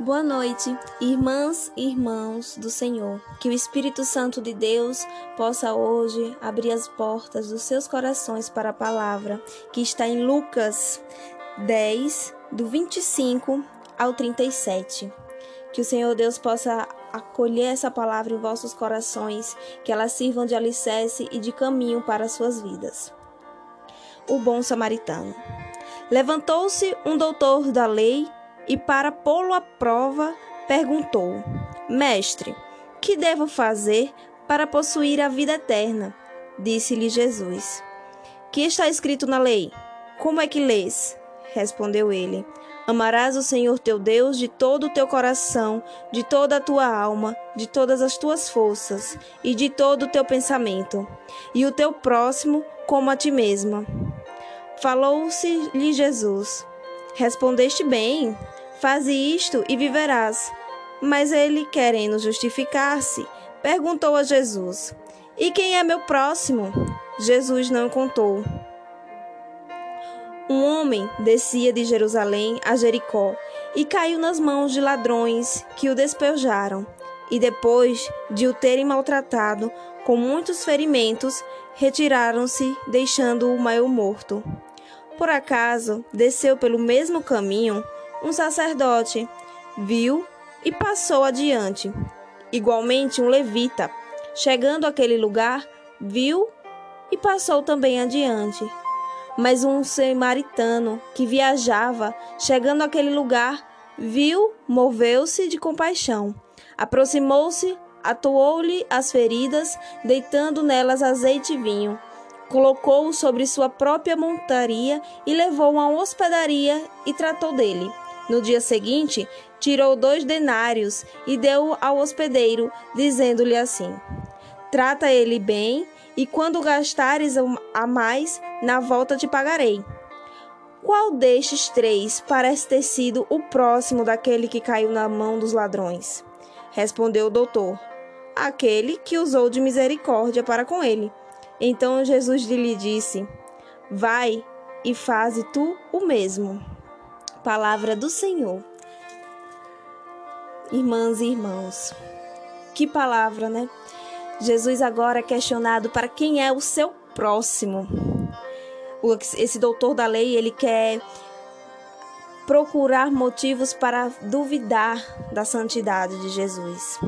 Boa noite, irmãs e irmãos do Senhor. Que o Espírito Santo de Deus possa hoje abrir as portas dos seus corações para a palavra que está em Lucas 10, do 25 ao 37. Que o Senhor Deus possa acolher essa palavra em vossos corações, que elas sirvam de alicerce e de caminho para as suas vidas. O bom samaritano. Levantou-se um doutor da lei e, para pô-lo à prova, perguntou: Mestre, que devo fazer para possuir a vida eterna? Disse-lhe Jesus: Que está escrito na lei? Como é que lês? Respondeu ele: Amarás o Senhor teu Deus de todo o teu coração, de toda a tua alma, de todas as tuas forças e de todo o teu pensamento, e o teu próximo como a ti mesma. Falou-se-lhe Jesus: Respondeste bem, faze isto e viverás. Mas ele, querendo justificar-se, perguntou a Jesus: E quem é meu próximo? Jesus não contou. Um homem descia de Jerusalém a Jericó e caiu nas mãos de ladrões que o despejaram. E depois de o terem maltratado com muitos ferimentos, retiraram-se, deixando-o meio morto. Por acaso, desceu pelo mesmo caminho um sacerdote, viu e passou adiante. Igualmente, um levita, chegando àquele lugar, viu e passou também adiante. Mas um samaritano que viajava, chegando àquele lugar, viu, moveu-se de compaixão, aproximou-se, atuou-lhe as feridas, deitando nelas azeite e vinho. Colocou-o sobre sua própria montaria e levou-o a uma hospedaria e tratou dele. No dia seguinte, tirou dois denários e deu ao hospedeiro, dizendo-lhe assim: Trata ele bem e quando gastares a mais, na volta te pagarei. Qual destes três parece ter sido o próximo daquele que caiu na mão dos ladrões? Respondeu o doutor: Aquele que usou de misericórdia para com ele. Então Jesus lhe disse: Vai e faze tu o mesmo. Palavra do Senhor. Irmãs e irmãos, que palavra, né? Jesus agora é questionado para quem é o seu próximo. Esse doutor da lei, ele quer procurar motivos para duvidar da santidade de Jesus.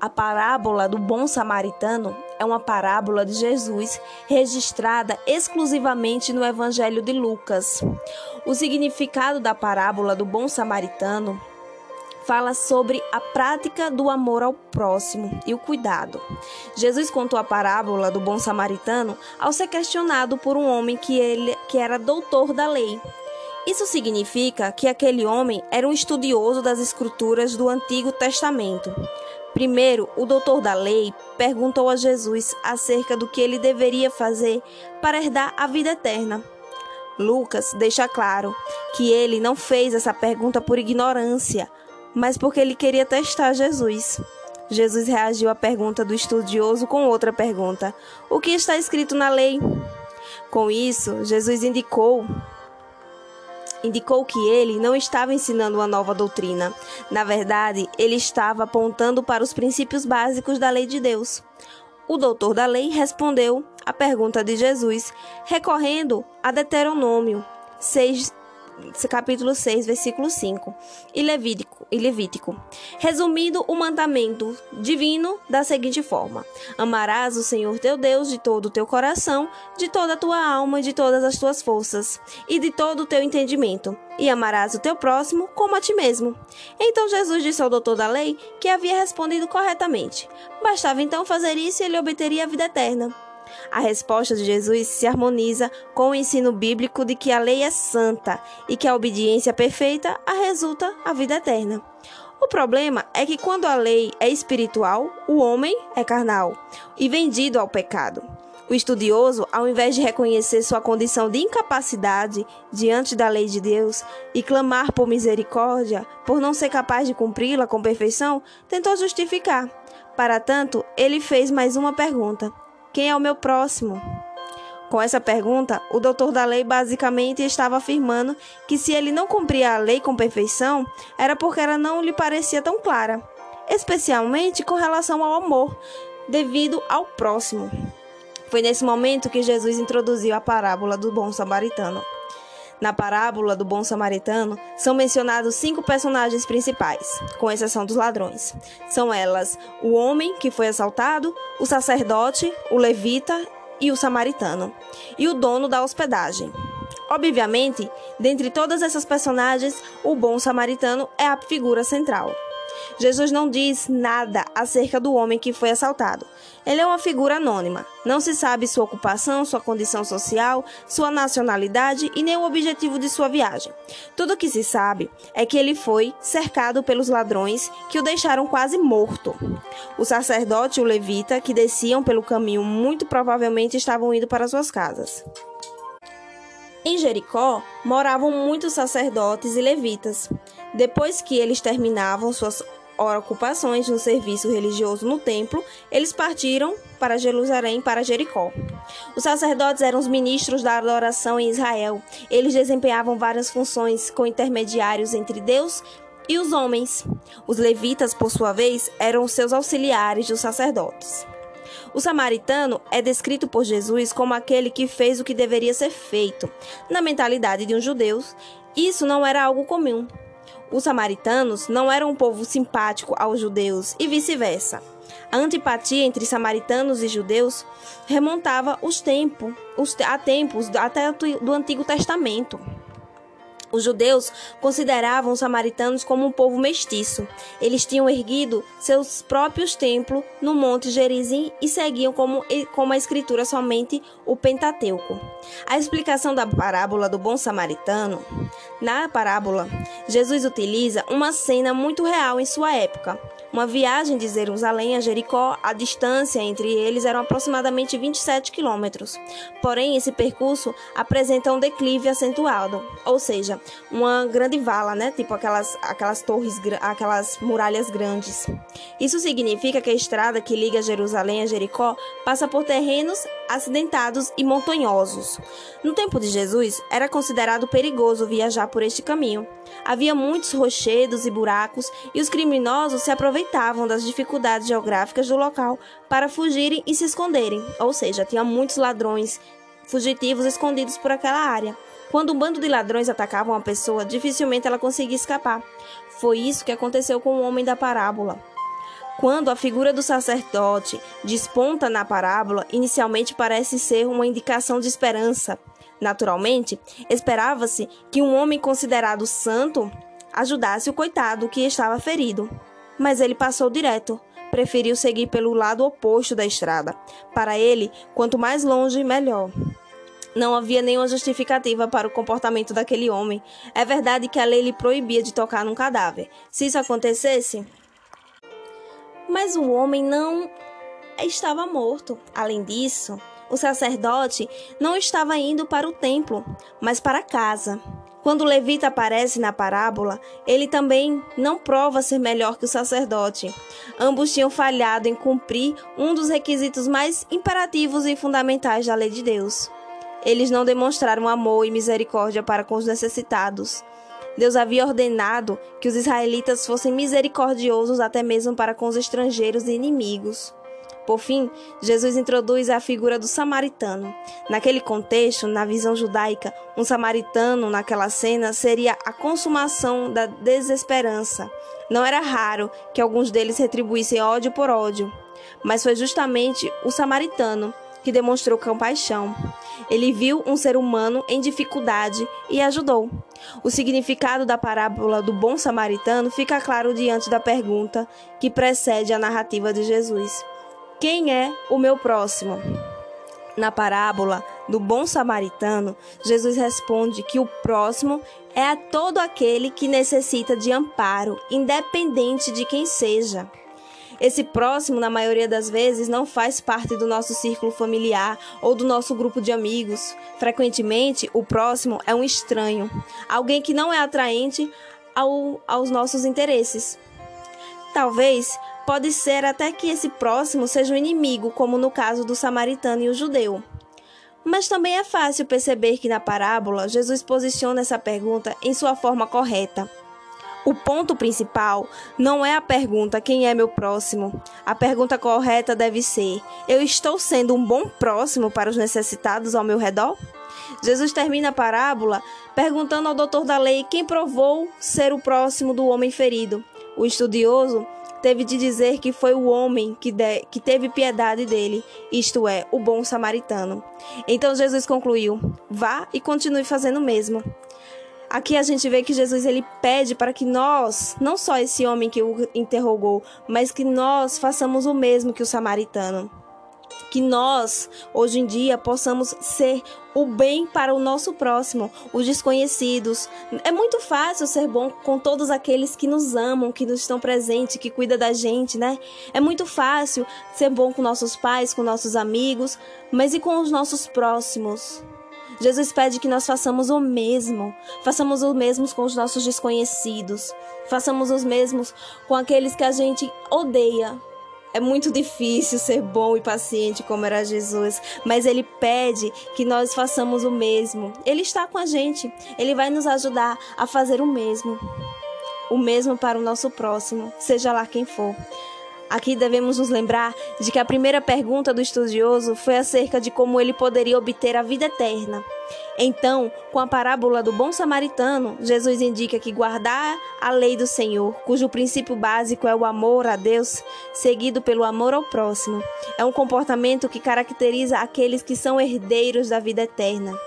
A parábola do bom samaritano é uma parábola de Jesus registrada exclusivamente no Evangelho de Lucas. O significado da parábola do bom samaritano fala sobre a prática do amor ao próximo e o cuidado. Jesus contou a parábola do bom samaritano ao ser questionado por um homem que ele que era doutor da lei. Isso significa que aquele homem era um estudioso das escrituras do Antigo Testamento. Primeiro, o doutor da lei perguntou a Jesus acerca do que ele deveria fazer para herdar a vida eterna. Lucas deixa claro que ele não fez essa pergunta por ignorância, mas porque ele queria testar Jesus. Jesus reagiu à pergunta do estudioso com outra pergunta: O que está escrito na lei? Com isso, Jesus indicou indicou que ele não estava ensinando uma nova doutrina. Na verdade, ele estava apontando para os princípios básicos da lei de Deus. O doutor da lei respondeu à pergunta de Jesus, recorrendo a Deuteronômio 6, capítulo 6, versículo 5, e Levítico, e Levítico, resumindo o mandamento divino da seguinte forma: Amarás o Senhor teu Deus de todo o teu coração, de toda a tua alma de todas as tuas forças, e de todo o teu entendimento, e amarás o teu próximo como a ti mesmo. Então Jesus disse ao doutor da lei que havia respondido corretamente. Bastava então fazer isso e ele obteria a vida eterna. A resposta de Jesus se harmoniza com o ensino bíblico de que a lei é santa e que a obediência perfeita a resulta a vida eterna. O problema é que quando a lei é espiritual, o homem é carnal e vendido ao pecado. O estudioso, ao invés de reconhecer sua condição de incapacidade diante da lei de Deus e clamar por misericórdia, por não ser capaz de cumpri-la com perfeição, tentou justificar. Para tanto, ele fez mais uma pergunta: quem é o meu próximo? Com essa pergunta, o doutor da lei basicamente estava afirmando que se ele não cumpria a lei com perfeição, era porque ela não lhe parecia tão clara, especialmente com relação ao amor, devido ao próximo. Foi nesse momento que Jesus introduziu a parábola do bom samaritano. Na parábola do bom samaritano, são mencionados cinco personagens principais, com exceção dos ladrões. São elas o homem que foi assaltado, o sacerdote, o levita e o samaritano, e o dono da hospedagem. Obviamente, dentre todas essas personagens, o bom samaritano é a figura central. Jesus não diz nada acerca do homem que foi assaltado. Ele é uma figura anônima. Não se sabe sua ocupação, sua condição social, sua nacionalidade e nem o objetivo de sua viagem. Tudo o que se sabe é que ele foi cercado pelos ladrões que o deixaram quase morto. O sacerdote e o levita, que desciam pelo caminho, muito provavelmente estavam indo para suas casas. Em Jericó moravam muitos sacerdotes e levitas. Depois que eles terminavam suas ocupações no serviço religioso no templo, eles partiram para Jerusalém, para Jericó. Os sacerdotes eram os ministros da adoração em Israel. Eles desempenhavam várias funções com intermediários entre Deus e os homens. Os levitas, por sua vez, eram seus auxiliares dos sacerdotes. O samaritano é descrito por Jesus como aquele que fez o que deveria ser feito. Na mentalidade de um judeu, isso não era algo comum. Os samaritanos não eram um povo simpático aos judeus e vice-versa. A antipatia entre samaritanos e judeus remontava os tempos, os, a tempos até do Antigo Testamento. Os judeus consideravam os samaritanos como um povo mestiço. Eles tinham erguido seus próprios templos no Monte Gerizim e seguiam como, como a escritura somente o Pentateuco. A explicação da parábola do bom samaritano. Na parábola, Jesus utiliza uma cena muito real em sua época. Uma viagem de Jerusalém a Jericó, a distância entre eles era aproximadamente 27 quilômetros. Porém, esse percurso apresenta um declive acentuado, ou seja, uma grande vala, né? Tipo aquelas, aquelas torres, aquelas muralhas grandes. Isso significa que a estrada que liga Jerusalém a Jericó passa por terrenos acidentados e montanhosos. No tempo de Jesus, era considerado perigoso viajar por este caminho. Havia muitos rochedos e buracos e os criminosos se aproveitavam das dificuldades geográficas do local para fugirem e se esconderem, ou seja, tinha muitos ladrões fugitivos escondidos por aquela área. Quando um bando de ladrões atacava uma pessoa, dificilmente ela conseguia escapar. Foi isso que aconteceu com o homem da parábola. Quando a figura do sacerdote desponta na parábola, inicialmente parece ser uma indicação de esperança. Naturalmente, esperava-se que um homem considerado santo ajudasse o coitado que estava ferido. Mas ele passou direto, preferiu seguir pelo lado oposto da estrada. Para ele, quanto mais longe, melhor. Não havia nenhuma justificativa para o comportamento daquele homem. É verdade que a lei lhe proibia de tocar num cadáver. Se isso acontecesse, mas o homem não estava morto. Além disso, o sacerdote não estava indo para o templo, mas para casa. Quando o levita aparece na parábola, ele também não prova ser melhor que o sacerdote. Ambos tinham falhado em cumprir um dos requisitos mais imperativos e fundamentais da lei de Deus. Eles não demonstraram amor e misericórdia para com os necessitados. Deus havia ordenado que os israelitas fossem misericordiosos até mesmo para com os estrangeiros e inimigos. Por fim, Jesus introduz a figura do samaritano. Naquele contexto, na visão judaica, um samaritano naquela cena seria a consumação da desesperança. Não era raro que alguns deles retribuíssem ódio por ódio, mas foi justamente o samaritano que demonstrou compaixão. Ele viu um ser humano em dificuldade e ajudou. O significado da parábola do bom samaritano fica claro diante da pergunta que precede a narrativa de Jesus: Quem é o meu próximo? Na parábola do bom samaritano, Jesus responde que o próximo é todo aquele que necessita de amparo, independente de quem seja. Esse próximo, na maioria das vezes, não faz parte do nosso círculo familiar ou do nosso grupo de amigos. Frequentemente, o próximo é um estranho, alguém que não é atraente ao, aos nossos interesses. Talvez pode ser até que esse próximo seja um inimigo, como no caso do samaritano e o judeu. Mas também é fácil perceber que na parábola Jesus posiciona essa pergunta em sua forma correta. O ponto principal não é a pergunta quem é meu próximo. A pergunta correta deve ser: eu estou sendo um bom próximo para os necessitados ao meu redor? Jesus termina a parábola perguntando ao doutor da lei quem provou ser o próximo do homem ferido. O estudioso teve de dizer que foi o homem que, de, que teve piedade dele, isto é, o bom samaritano. Então Jesus concluiu: vá e continue fazendo o mesmo. Aqui a gente vê que Jesus ele pede para que nós, não só esse homem que o interrogou, mas que nós façamos o mesmo que o samaritano que nós, hoje em dia, possamos ser o bem para o nosso próximo, os desconhecidos. É muito fácil ser bom com todos aqueles que nos amam, que nos estão presentes, que cuidam da gente, né? É muito fácil ser bom com nossos pais, com nossos amigos, mas e com os nossos próximos? Jesus pede que nós façamos o mesmo, façamos o mesmo com os nossos desconhecidos, façamos os mesmos com aqueles que a gente odeia, é muito difícil ser bom e paciente como era Jesus, mas ele pede que nós façamos o mesmo. Ele está com a gente, ele vai nos ajudar a fazer o mesmo. O mesmo para o nosso próximo, seja lá quem for. Aqui devemos nos lembrar de que a primeira pergunta do estudioso foi acerca de como ele poderia obter a vida eterna. Então, com a parábola do bom samaritano, Jesus indica que guardar a lei do Senhor, cujo princípio básico é o amor a Deus, seguido pelo amor ao próximo, é um comportamento que caracteriza aqueles que são herdeiros da vida eterna.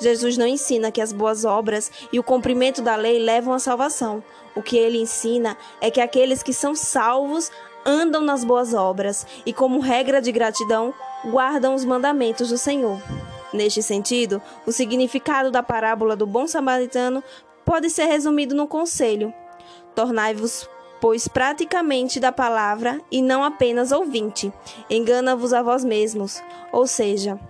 Jesus não ensina que as boas obras e o cumprimento da lei levam à salvação. O que ele ensina é que aqueles que são salvos andam nas boas obras e, como regra de gratidão, guardam os mandamentos do Senhor. Neste sentido, o significado da parábola do bom samaritano pode ser resumido no conselho: Tornai-vos, pois, praticamente da palavra e não apenas ouvinte. Engana-vos a vós mesmos. Ou seja,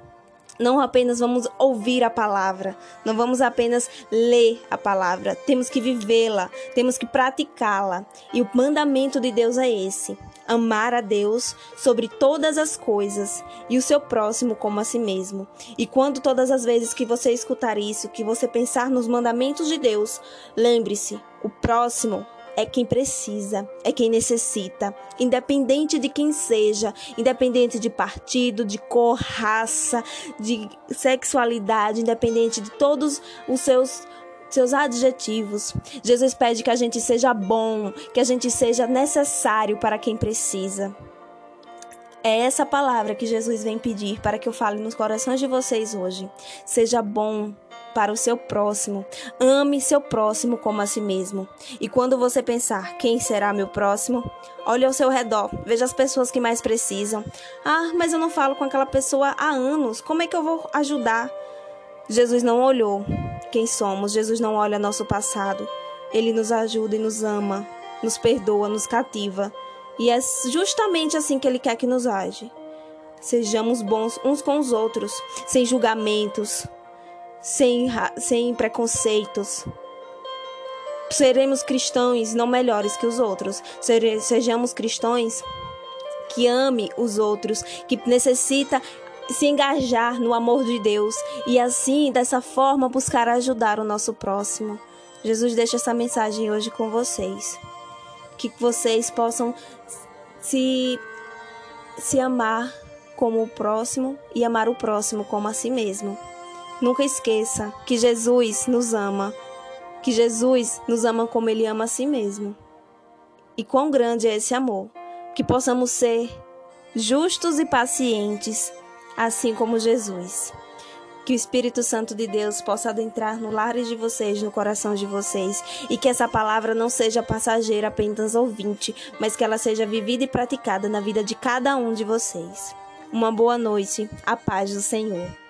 não apenas vamos ouvir a palavra, não vamos apenas ler a palavra, temos que vivê-la, temos que praticá-la. E o mandamento de Deus é esse: amar a Deus sobre todas as coisas e o seu próximo como a si mesmo. E quando todas as vezes que você escutar isso, que você pensar nos mandamentos de Deus, lembre-se, o próximo é quem precisa, é quem necessita, independente de quem seja, independente de partido, de cor, raça, de sexualidade, independente de todos os seus seus adjetivos. Jesus pede que a gente seja bom, que a gente seja necessário para quem precisa. É essa palavra que Jesus vem pedir para que eu fale nos corações de vocês hoje. Seja bom, para o seu próximo. Ame seu próximo como a si mesmo. E quando você pensar quem será meu próximo, olhe ao seu redor, veja as pessoas que mais precisam. Ah, mas eu não falo com aquela pessoa há anos. Como é que eu vou ajudar? Jesus não olhou quem somos, Jesus não olha nosso passado. Ele nos ajuda e nos ama, nos perdoa, nos cativa. E é justamente assim que ele quer que nos age. Sejamos bons uns com os outros, sem julgamentos, sem, sem preconceitos. Seremos cristãos não melhores que os outros. Sejamos cristãos que ame os outros, que necessita se engajar no amor de Deus e assim, dessa forma, buscar ajudar o nosso próximo. Jesus deixa essa mensagem hoje com vocês. Que vocês possam se, se amar como o próximo e amar o próximo como a si mesmo. Nunca esqueça que Jesus nos ama, que Jesus nos ama como ele ama a si mesmo. E quão grande é esse amor, que possamos ser justos e pacientes, assim como Jesus. Que o Espírito Santo de Deus possa adentrar no lar de vocês, no coração de vocês, e que essa palavra não seja passageira, apenas ouvinte, mas que ela seja vivida e praticada na vida de cada um de vocês. Uma boa noite, a paz do Senhor.